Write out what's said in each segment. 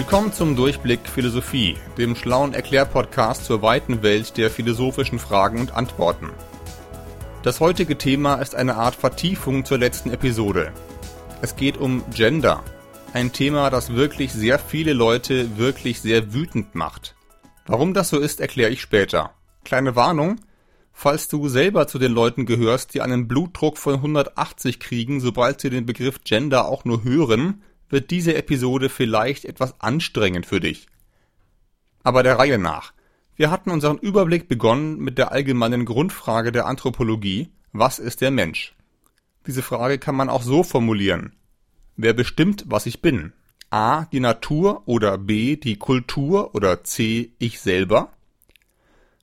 Willkommen zum Durchblick Philosophie, dem schlauen Erklärpodcast zur weiten Welt der philosophischen Fragen und Antworten. Das heutige Thema ist eine Art Vertiefung zur letzten Episode. Es geht um Gender, ein Thema, das wirklich sehr viele Leute wirklich sehr wütend macht. Warum das so ist, erkläre ich später. Kleine Warnung, falls du selber zu den Leuten gehörst, die einen Blutdruck von 180 kriegen, sobald sie den Begriff Gender auch nur hören, wird diese Episode vielleicht etwas anstrengend für dich. Aber der Reihe nach. Wir hatten unseren Überblick begonnen mit der allgemeinen Grundfrage der Anthropologie, was ist der Mensch? Diese Frage kann man auch so formulieren. Wer bestimmt, was ich bin? A. Die Natur oder B. Die Kultur oder C. Ich selber?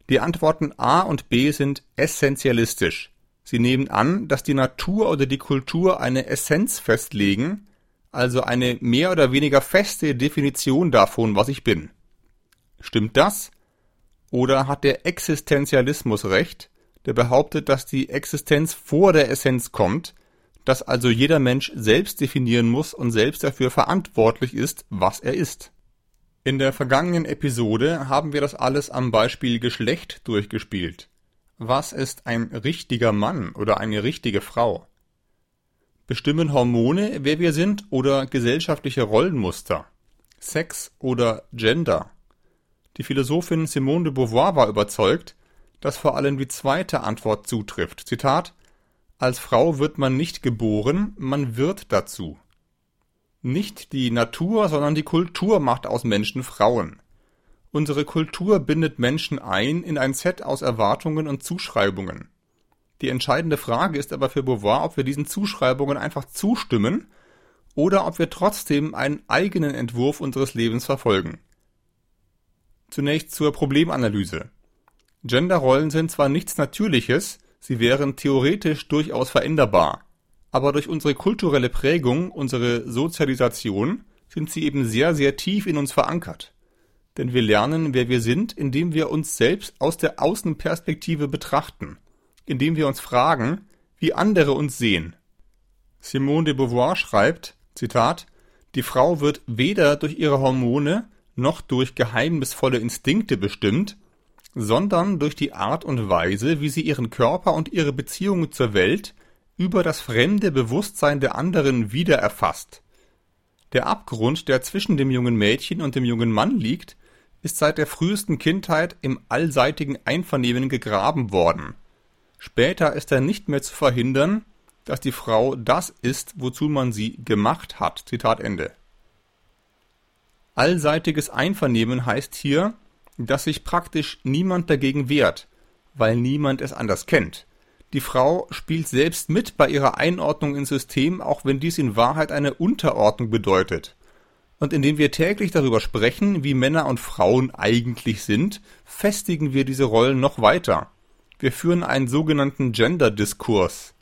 Die Antworten A und B sind essentialistisch. Sie nehmen an, dass die Natur oder die Kultur eine Essenz festlegen, also eine mehr oder weniger feste Definition davon, was ich bin. Stimmt das? Oder hat der Existenzialismus recht, der behauptet, dass die Existenz vor der Essenz kommt, dass also jeder Mensch selbst definieren muss und selbst dafür verantwortlich ist, was er ist? In der vergangenen Episode haben wir das alles am Beispiel Geschlecht durchgespielt. Was ist ein richtiger Mann oder eine richtige Frau? Bestimmen Hormone, wer wir sind, oder gesellschaftliche Rollenmuster? Sex oder Gender? Die Philosophin Simone de Beauvoir war überzeugt, dass vor allem die zweite Antwort zutrifft. Zitat Als Frau wird man nicht geboren, man wird dazu. Nicht die Natur, sondern die Kultur macht aus Menschen Frauen. Unsere Kultur bindet Menschen ein in ein Set aus Erwartungen und Zuschreibungen. Die entscheidende Frage ist aber für Beauvoir, ob wir diesen Zuschreibungen einfach zustimmen oder ob wir trotzdem einen eigenen Entwurf unseres Lebens verfolgen. Zunächst zur Problemanalyse. Genderrollen sind zwar nichts Natürliches, sie wären theoretisch durchaus veränderbar aber durch unsere kulturelle Prägung, unsere Sozialisation, sind sie eben sehr, sehr tief in uns verankert. Denn wir lernen, wer wir sind, indem wir uns selbst aus der Außenperspektive betrachten, indem wir uns fragen, wie andere uns sehen. Simone de Beauvoir schreibt, Zitat, die Frau wird weder durch ihre Hormone noch durch geheimnisvolle Instinkte bestimmt, sondern durch die Art und Weise, wie sie ihren Körper und ihre Beziehungen zur Welt über das fremde Bewusstsein der anderen wiedererfasst. Der Abgrund, der zwischen dem jungen Mädchen und dem jungen Mann liegt, ist seit der frühesten Kindheit im allseitigen Einvernehmen gegraben worden. Später ist er nicht mehr zu verhindern, dass die Frau das ist, wozu man sie gemacht hat. Zitat Ende. Allseitiges Einvernehmen heißt hier, dass sich praktisch niemand dagegen wehrt, weil niemand es anders kennt. Die Frau spielt selbst mit bei ihrer Einordnung ins System, auch wenn dies in Wahrheit eine Unterordnung bedeutet. Und indem wir täglich darüber sprechen, wie Männer und Frauen eigentlich sind, festigen wir diese Rollen noch weiter. Wir führen einen sogenannten Gender-Diskurs.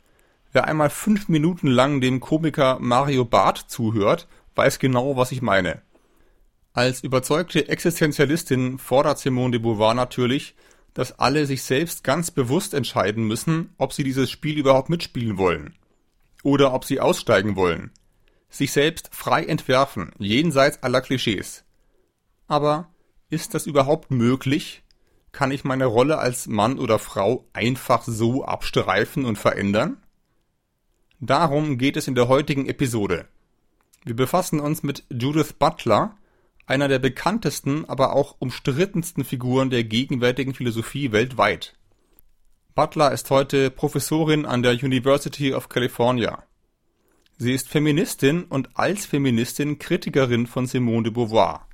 Wer einmal fünf Minuten lang dem Komiker Mario Barth zuhört, weiß genau, was ich meine. Als überzeugte Existenzialistin fordert Simone de Beauvoir natürlich, dass alle sich selbst ganz bewusst entscheiden müssen, ob sie dieses Spiel überhaupt mitspielen wollen. Oder ob sie aussteigen wollen. Sich selbst frei entwerfen, jenseits aller Klischees. Aber ist das überhaupt möglich? Kann ich meine Rolle als Mann oder Frau einfach so abstreifen und verändern? Darum geht es in der heutigen Episode. Wir befassen uns mit Judith Butler, einer der bekanntesten, aber auch umstrittensten Figuren der gegenwärtigen Philosophie weltweit. Butler ist heute Professorin an der University of California. Sie ist Feministin und als Feministin Kritikerin von Simone de Beauvoir.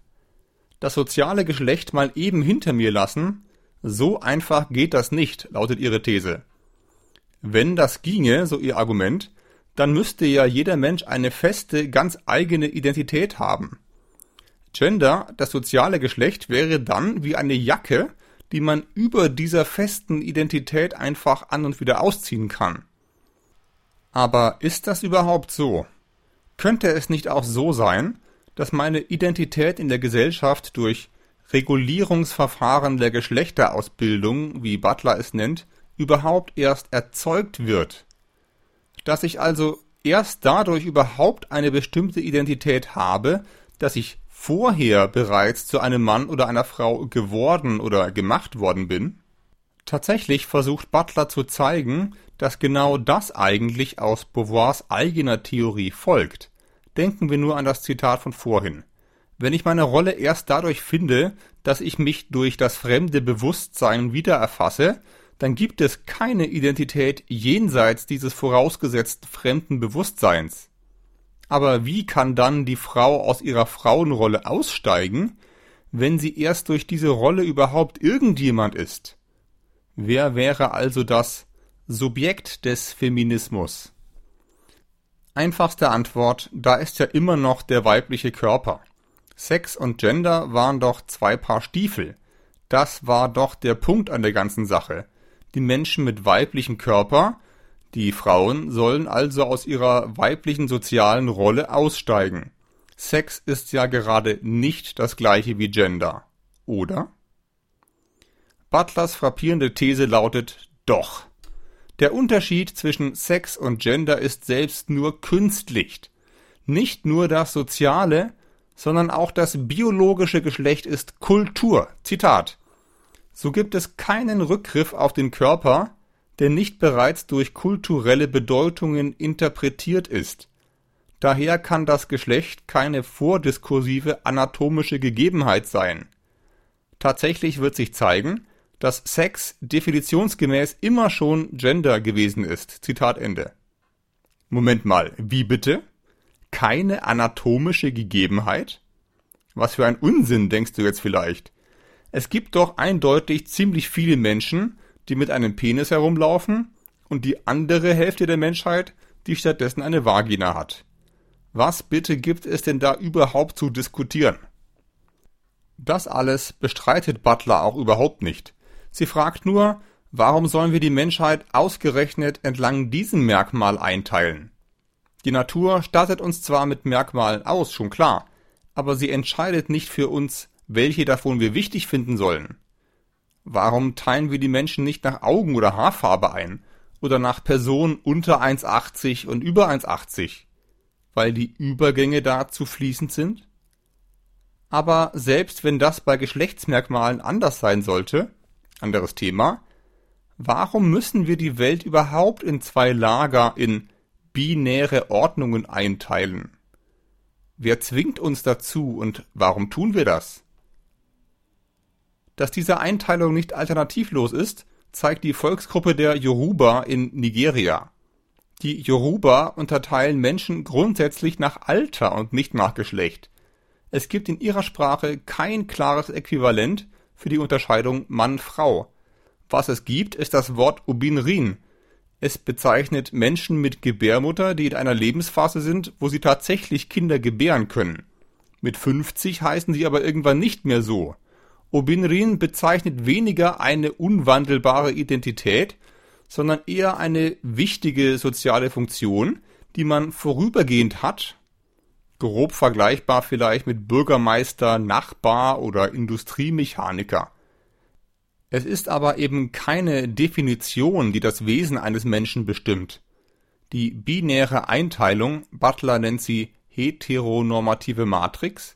Das soziale Geschlecht mal eben hinter mir lassen, so einfach geht das nicht, lautet ihre These. Wenn das ginge, so ihr Argument, dann müsste ja jeder Mensch eine feste, ganz eigene Identität haben. Gender, das soziale Geschlecht, wäre dann wie eine Jacke, die man über dieser festen Identität einfach an und wieder ausziehen kann. Aber ist das überhaupt so? Könnte es nicht auch so sein, dass meine Identität in der Gesellschaft durch Regulierungsverfahren der Geschlechterausbildung, wie Butler es nennt, überhaupt erst erzeugt wird? Dass ich also erst dadurch überhaupt eine bestimmte Identität habe, dass ich vorher bereits zu einem Mann oder einer Frau geworden oder gemacht worden bin? Tatsächlich versucht Butler zu zeigen, dass genau das eigentlich aus Beauvoirs eigener Theorie folgt. Denken wir nur an das Zitat von vorhin. Wenn ich meine Rolle erst dadurch finde, dass ich mich durch das fremde Bewusstsein wiedererfasse, dann gibt es keine Identität jenseits dieses vorausgesetzt fremden Bewusstseins. Aber wie kann dann die Frau aus ihrer Frauenrolle aussteigen, wenn sie erst durch diese Rolle überhaupt irgendjemand ist? Wer wäre also das Subjekt des Feminismus? Einfachste Antwort, da ist ja immer noch der weibliche Körper. Sex und Gender waren doch zwei Paar Stiefel. Das war doch der Punkt an der ganzen Sache. Die Menschen mit weiblichem Körper, die Frauen, sollen also aus ihrer weiblichen sozialen Rolle aussteigen. Sex ist ja gerade nicht das gleiche wie Gender, oder? Butlers frappierende These lautet doch. Der Unterschied zwischen Sex und Gender ist selbst nur künstlich. Nicht nur das soziale, sondern auch das biologische Geschlecht ist Kultur. Zitat. So gibt es keinen Rückgriff auf den Körper, der nicht bereits durch kulturelle Bedeutungen interpretiert ist. Daher kann das Geschlecht keine vordiskursive anatomische Gegebenheit sein. Tatsächlich wird sich zeigen, dass Sex definitionsgemäß immer schon Gender gewesen ist. Zitat Ende. Moment mal, wie bitte? Keine anatomische Gegebenheit? Was für ein Unsinn, denkst du jetzt vielleicht? Es gibt doch eindeutig ziemlich viele Menschen, die mit einem Penis herumlaufen und die andere Hälfte der Menschheit, die stattdessen eine Vagina hat. Was bitte gibt es denn da überhaupt zu diskutieren? Das alles bestreitet Butler auch überhaupt nicht. Sie fragt nur, warum sollen wir die Menschheit ausgerechnet entlang diesem Merkmal einteilen? Die Natur stattet uns zwar mit Merkmalen aus, schon klar, aber sie entscheidet nicht für uns, welche davon wir wichtig finden sollen. Warum teilen wir die Menschen nicht nach Augen- oder Haarfarbe ein oder nach Personen unter 1,80 und über 1,80? Weil die Übergänge da zu fließend sind? Aber selbst wenn das bei Geschlechtsmerkmalen anders sein sollte, anderes Thema. Warum müssen wir die Welt überhaupt in zwei Lager, in binäre Ordnungen einteilen? Wer zwingt uns dazu und warum tun wir das? Dass diese Einteilung nicht alternativlos ist, zeigt die Volksgruppe der Yoruba in Nigeria. Die Yoruba unterteilen Menschen grundsätzlich nach Alter und nicht nach Geschlecht. Es gibt in ihrer Sprache kein klares Äquivalent für die Unterscheidung Mann-Frau. Was es gibt, ist das Wort Ubinrin. Es bezeichnet Menschen mit Gebärmutter, die in einer Lebensphase sind, wo sie tatsächlich Kinder gebären können. Mit 50 heißen sie aber irgendwann nicht mehr so. Obinrin bezeichnet weniger eine unwandelbare Identität, sondern eher eine wichtige soziale Funktion, die man vorübergehend hat grob vergleichbar vielleicht mit Bürgermeister, Nachbar oder Industriemechaniker. Es ist aber eben keine Definition, die das Wesen eines Menschen bestimmt. Die binäre Einteilung, Butler nennt sie heteronormative Matrix,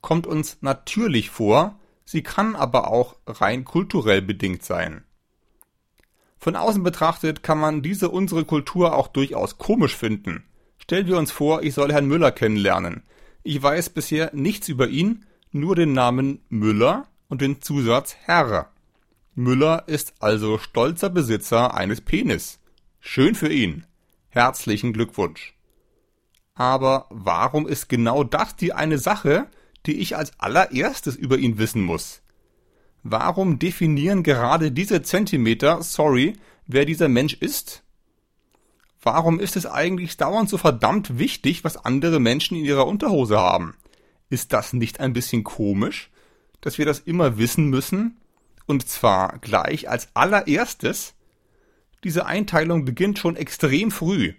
kommt uns natürlich vor, sie kann aber auch rein kulturell bedingt sein. Von außen betrachtet kann man diese unsere Kultur auch durchaus komisch finden. Stellen wir uns vor, ich soll Herrn Müller kennenlernen. Ich weiß bisher nichts über ihn, nur den Namen Müller und den Zusatz Herr. Müller ist also stolzer Besitzer eines Penis. Schön für ihn. Herzlichen Glückwunsch. Aber warum ist genau das die eine Sache, die ich als allererstes über ihn wissen muss? Warum definieren gerade diese Zentimeter, sorry, wer dieser Mensch ist? Warum ist es eigentlich dauernd so verdammt wichtig, was andere Menschen in ihrer Unterhose haben? Ist das nicht ein bisschen komisch, dass wir das immer wissen müssen? Und zwar gleich als allererstes? Diese Einteilung beginnt schon extrem früh.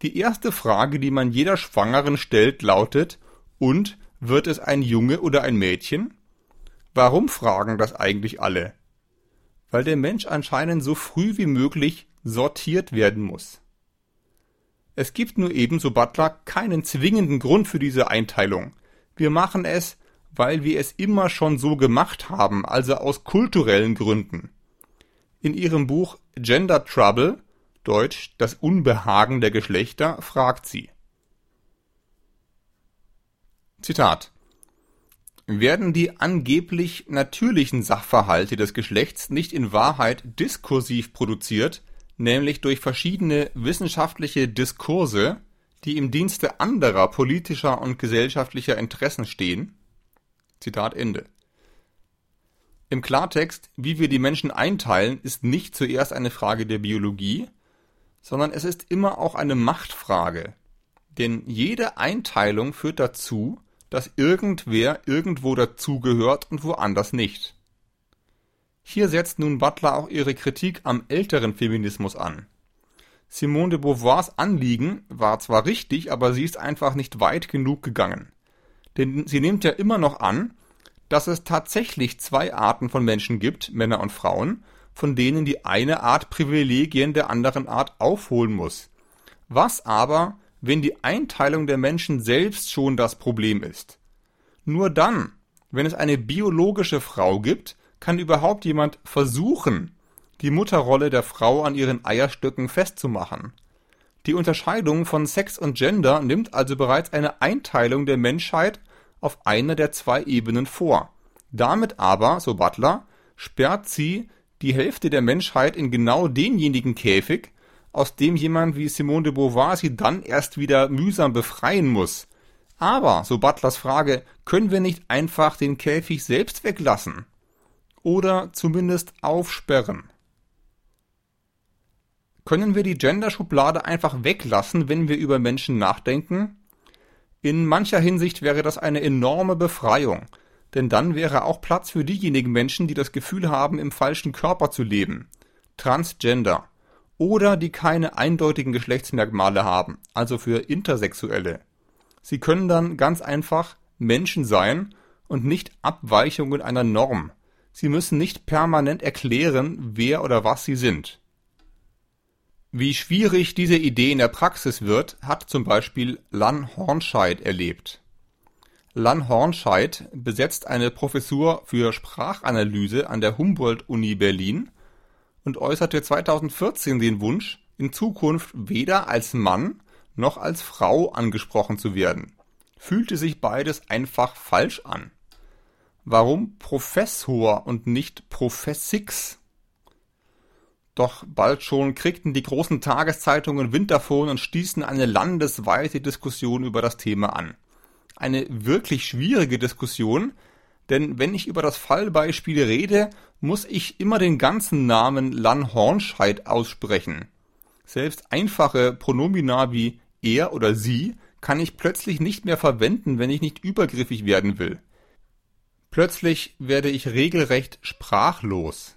Die erste Frage, die man jeder Schwangeren stellt, lautet, und wird es ein Junge oder ein Mädchen? Warum fragen das eigentlich alle? Weil der Mensch anscheinend so früh wie möglich sortiert werden muss. Es gibt nur eben, so Butler, keinen zwingenden Grund für diese Einteilung. Wir machen es, weil wir es immer schon so gemacht haben, also aus kulturellen Gründen. In ihrem Buch Gender Trouble, Deutsch Das Unbehagen der Geschlechter, fragt sie. Zitat werden die angeblich natürlichen Sachverhalte des Geschlechts nicht in Wahrheit diskursiv produziert, nämlich durch verschiedene wissenschaftliche Diskurse, die im Dienste anderer politischer und gesellschaftlicher Interessen stehen? Zitat Ende. Im Klartext, wie wir die Menschen einteilen, ist nicht zuerst eine Frage der Biologie, sondern es ist immer auch eine Machtfrage. Denn jede Einteilung führt dazu, dass irgendwer irgendwo dazugehört und woanders nicht. Hier setzt nun Butler auch ihre Kritik am älteren Feminismus an. Simone de Beauvoirs Anliegen war zwar richtig, aber sie ist einfach nicht weit genug gegangen. Denn sie nimmt ja immer noch an, dass es tatsächlich zwei Arten von Menschen gibt, Männer und Frauen, von denen die eine Art Privilegien der anderen Art aufholen muss. Was aber wenn die Einteilung der Menschen selbst schon das Problem ist. Nur dann, wenn es eine biologische Frau gibt, kann überhaupt jemand versuchen, die Mutterrolle der Frau an ihren Eierstöcken festzumachen. Die Unterscheidung von Sex und Gender nimmt also bereits eine Einteilung der Menschheit auf einer der zwei Ebenen vor. Damit aber, so Butler, sperrt sie die Hälfte der Menschheit in genau denjenigen Käfig, aus dem jemand wie Simone de Beauvoir sie dann erst wieder mühsam befreien muss. Aber, so Butlers Frage, können wir nicht einfach den Käfig selbst weglassen? Oder zumindest aufsperren? Können wir die Genderschublade einfach weglassen, wenn wir über Menschen nachdenken? In mancher Hinsicht wäre das eine enorme Befreiung, denn dann wäre auch Platz für diejenigen Menschen, die das Gefühl haben, im falschen Körper zu leben. Transgender oder die keine eindeutigen Geschlechtsmerkmale haben, also für Intersexuelle. Sie können dann ganz einfach Menschen sein und nicht Abweichungen einer Norm. Sie müssen nicht permanent erklären, wer oder was sie sind. Wie schwierig diese Idee in der Praxis wird, hat zum Beispiel Lan Hornscheid erlebt. Lan Hornscheid besetzt eine Professur für Sprachanalyse an der Humboldt-Uni Berlin und äußerte 2014 den Wunsch, in Zukunft weder als Mann noch als Frau angesprochen zu werden. Fühlte sich beides einfach falsch an. Warum Professor und nicht Professix? Doch bald schon kriegten die großen Tageszeitungen Wind davon und stießen eine landesweite Diskussion über das Thema an. Eine wirklich schwierige Diskussion, denn wenn ich über das Fallbeispiel rede, muss ich immer den ganzen Namen Lan Hornscheid aussprechen. Selbst einfache Pronomina wie er oder sie kann ich plötzlich nicht mehr verwenden, wenn ich nicht übergriffig werden will. Plötzlich werde ich regelrecht sprachlos.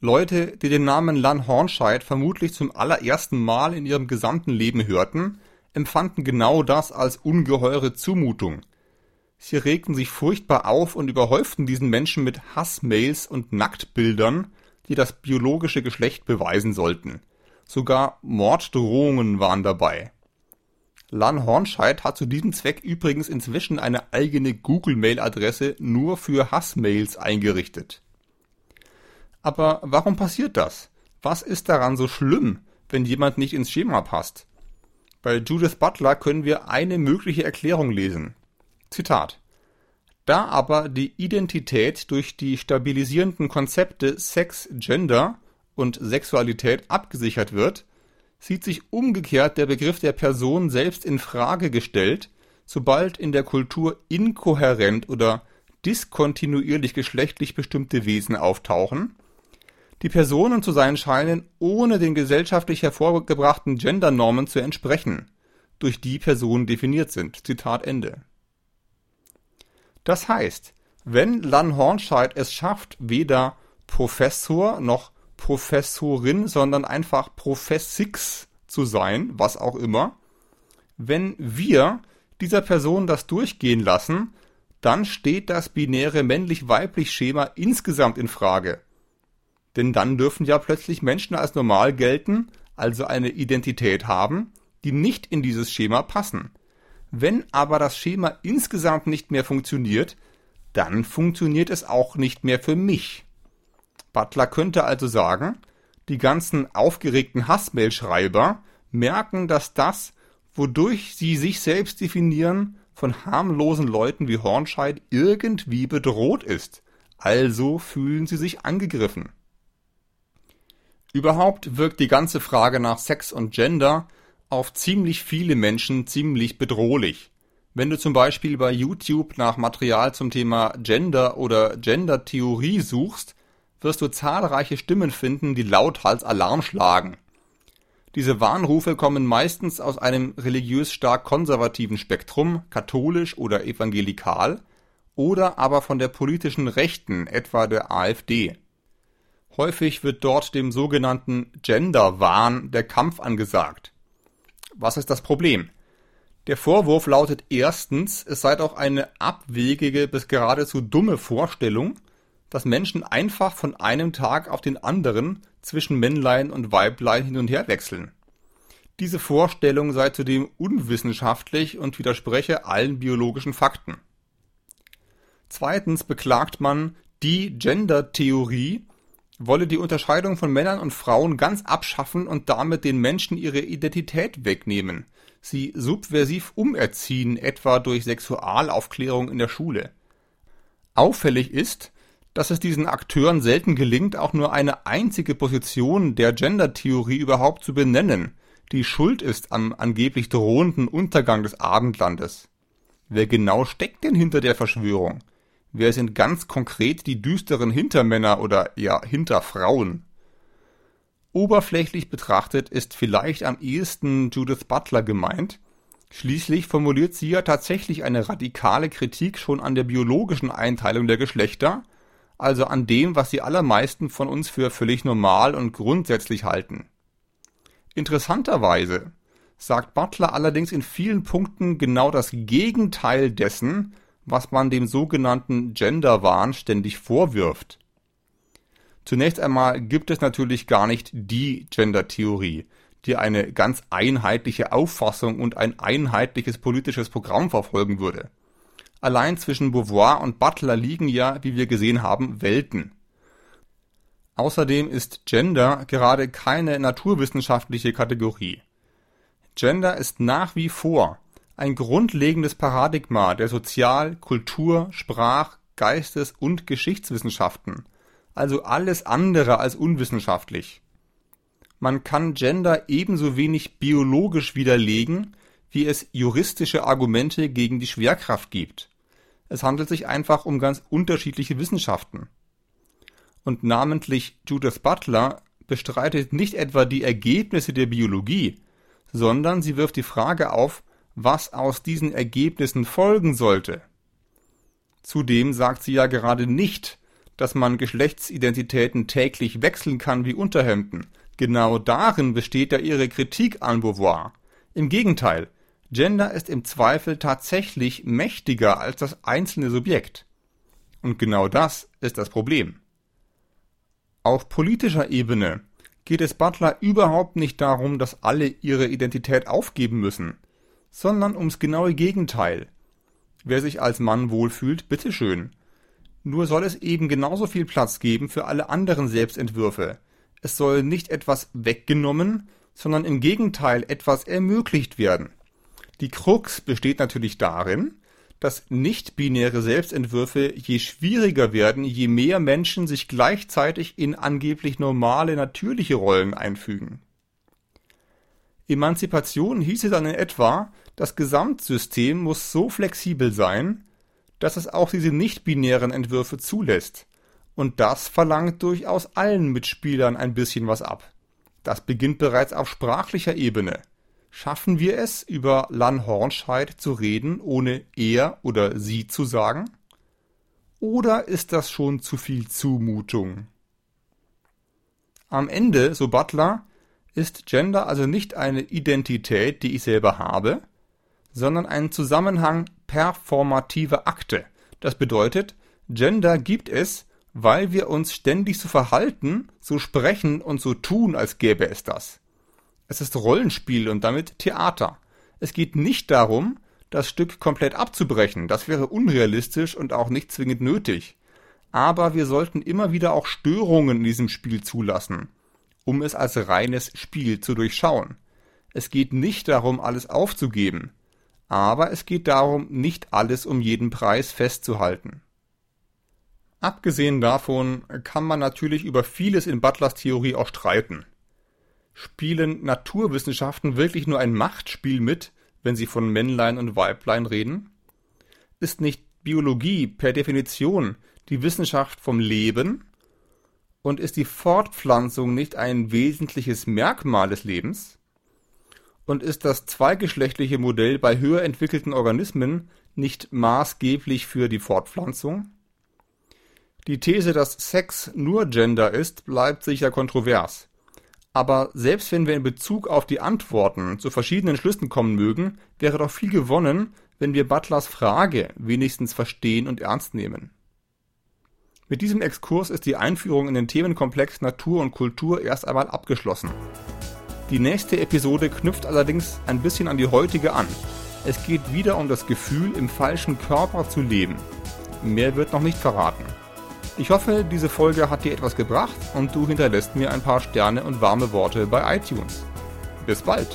Leute, die den Namen Lan Hornscheid vermutlich zum allerersten Mal in ihrem gesamten Leben hörten, empfanden genau das als ungeheure Zumutung – Sie regten sich furchtbar auf und überhäuften diesen Menschen mit Hassmails und Nacktbildern, die das biologische Geschlecht beweisen sollten. Sogar Morddrohungen waren dabei. Lan Hornscheid hat zu diesem Zweck übrigens inzwischen eine eigene Google-Mail-Adresse nur für Hassmails eingerichtet. Aber warum passiert das? Was ist daran so schlimm, wenn jemand nicht ins Schema passt? Bei Judith Butler können wir eine mögliche Erklärung lesen. Zitat Da aber die Identität durch die stabilisierenden Konzepte Sex, Gender und Sexualität abgesichert wird, sieht sich umgekehrt der Begriff der Person selbst in Frage gestellt, sobald in der Kultur inkohärent oder diskontinuierlich geschlechtlich bestimmte Wesen auftauchen, die Personen zu sein scheinen, ohne den gesellschaftlich hervorgebrachten Gendernormen zu entsprechen, durch die Personen definiert sind. Zitat Ende. Das heißt, wenn Lan Hornscheid es schafft, weder Professor noch Professorin, sondern einfach Professix zu sein, was auch immer, wenn wir dieser Person das durchgehen lassen, dann steht das binäre männlich-weiblich Schema insgesamt in Frage. Denn dann dürfen ja plötzlich Menschen als normal gelten, also eine Identität haben, die nicht in dieses Schema passen. Wenn aber das Schema insgesamt nicht mehr funktioniert, dann funktioniert es auch nicht mehr für mich. Butler könnte also sagen, die ganzen aufgeregten Hassmail-Schreiber merken, dass das, wodurch sie sich selbst definieren, von harmlosen Leuten wie Hornscheid irgendwie bedroht ist. Also fühlen sie sich angegriffen. Überhaupt wirkt die ganze Frage nach Sex und Gender auf ziemlich viele Menschen ziemlich bedrohlich. Wenn du zum Beispiel bei YouTube nach Material zum Thema Gender oder Gender-Theorie suchst, wirst du zahlreiche Stimmen finden, die lauthals Alarm schlagen. Diese Warnrufe kommen meistens aus einem religiös stark konservativen Spektrum, katholisch oder evangelikal, oder aber von der politischen Rechten, etwa der AfD. Häufig wird dort dem sogenannten Gender-Wahn der Kampf angesagt. Was ist das Problem? Der Vorwurf lautet erstens, es sei doch eine abwegige bis geradezu dumme Vorstellung, dass Menschen einfach von einem Tag auf den anderen zwischen Männlein und Weiblein hin und her wechseln. Diese Vorstellung sei zudem unwissenschaftlich und widerspreche allen biologischen Fakten. Zweitens beklagt man, die Gender-Theorie wolle die Unterscheidung von Männern und Frauen ganz abschaffen und damit den Menschen ihre Identität wegnehmen, sie subversiv umerziehen, etwa durch Sexualaufklärung in der Schule. Auffällig ist, dass es diesen Akteuren selten gelingt, auch nur eine einzige Position der Gender-Theorie überhaupt zu benennen, die schuld ist am angeblich drohenden Untergang des Abendlandes. Wer genau steckt denn hinter der Verschwörung? Wer sind ganz konkret die düsteren Hintermänner oder ja Hinterfrauen? Oberflächlich betrachtet ist vielleicht am ehesten Judith Butler gemeint. Schließlich formuliert sie ja tatsächlich eine radikale Kritik schon an der biologischen Einteilung der Geschlechter also an dem, was die allermeisten von uns für völlig normal und grundsätzlich halten. Interessanterweise sagt Butler allerdings in vielen Punkten genau das Gegenteil dessen, was man dem sogenannten Genderwahn ständig vorwirft. Zunächst einmal gibt es natürlich gar nicht die Gender-Theorie, die eine ganz einheitliche Auffassung und ein einheitliches politisches Programm verfolgen würde. Allein zwischen Beauvoir und Butler liegen ja, wie wir gesehen haben, Welten. Außerdem ist Gender gerade keine naturwissenschaftliche Kategorie. Gender ist nach wie vor ein grundlegendes Paradigma der Sozial-, Kultur-, Sprach-, Geistes- und Geschichtswissenschaften, also alles andere als unwissenschaftlich. Man kann Gender ebenso wenig biologisch widerlegen, wie es juristische Argumente gegen die Schwerkraft gibt. Es handelt sich einfach um ganz unterschiedliche Wissenschaften. Und namentlich Judith Butler bestreitet nicht etwa die Ergebnisse der Biologie, sondern sie wirft die Frage auf, was aus diesen Ergebnissen folgen sollte. Zudem sagt sie ja gerade nicht, dass man Geschlechtsidentitäten täglich wechseln kann wie Unterhemden. Genau darin besteht ja ihre Kritik an Beauvoir. Im Gegenteil, Gender ist im Zweifel tatsächlich mächtiger als das einzelne Subjekt. Und genau das ist das Problem. Auf politischer Ebene geht es Butler überhaupt nicht darum, dass alle ihre Identität aufgeben müssen, sondern ums genaue Gegenteil. Wer sich als Mann wohlfühlt, bitteschön. Nur soll es eben genauso viel Platz geben für alle anderen Selbstentwürfe. Es soll nicht etwas weggenommen, sondern im Gegenteil etwas ermöglicht werden. Die Krux besteht natürlich darin, dass nicht-binäre Selbstentwürfe je schwieriger werden, je mehr Menschen sich gleichzeitig in angeblich normale, natürliche Rollen einfügen. Emanzipation hieße dann in etwa, das Gesamtsystem muss so flexibel sein, dass es auch diese nicht-binären Entwürfe zulässt. Und das verlangt durchaus allen Mitspielern ein bisschen was ab. Das beginnt bereits auf sprachlicher Ebene. Schaffen wir es, über Lan Hornscheid zu reden, ohne er oder sie zu sagen? Oder ist das schon zu viel Zumutung? Am Ende, so Butler, ist Gender also nicht eine Identität, die ich selber habe, sondern ein Zusammenhang performativer Akte. Das bedeutet, Gender gibt es, weil wir uns ständig so verhalten, so sprechen und so tun, als gäbe es das. Es ist Rollenspiel und damit Theater. Es geht nicht darum, das Stück komplett abzubrechen, das wäre unrealistisch und auch nicht zwingend nötig. Aber wir sollten immer wieder auch Störungen in diesem Spiel zulassen, um es als reines Spiel zu durchschauen. Es geht nicht darum, alles aufzugeben, aber es geht darum, nicht alles um jeden Preis festzuhalten. Abgesehen davon kann man natürlich über vieles in Butlers Theorie auch streiten. Spielen Naturwissenschaften wirklich nur ein Machtspiel mit, wenn sie von Männlein und Weiblein reden? Ist nicht Biologie per Definition die Wissenschaft vom Leben? Und ist die Fortpflanzung nicht ein wesentliches Merkmal des Lebens? Und ist das zweigeschlechtliche Modell bei höher entwickelten Organismen nicht maßgeblich für die Fortpflanzung? Die These, dass Sex nur Gender ist, bleibt sicher kontrovers. Aber selbst wenn wir in Bezug auf die Antworten zu verschiedenen Schlüssen kommen mögen, wäre doch viel gewonnen, wenn wir Butlers Frage wenigstens verstehen und ernst nehmen. Mit diesem Exkurs ist die Einführung in den Themenkomplex Natur und Kultur erst einmal abgeschlossen. Die nächste Episode knüpft allerdings ein bisschen an die heutige an. Es geht wieder um das Gefühl, im falschen Körper zu leben. Mehr wird noch nicht verraten. Ich hoffe, diese Folge hat dir etwas gebracht und du hinterlässt mir ein paar Sterne und warme Worte bei iTunes. Bis bald!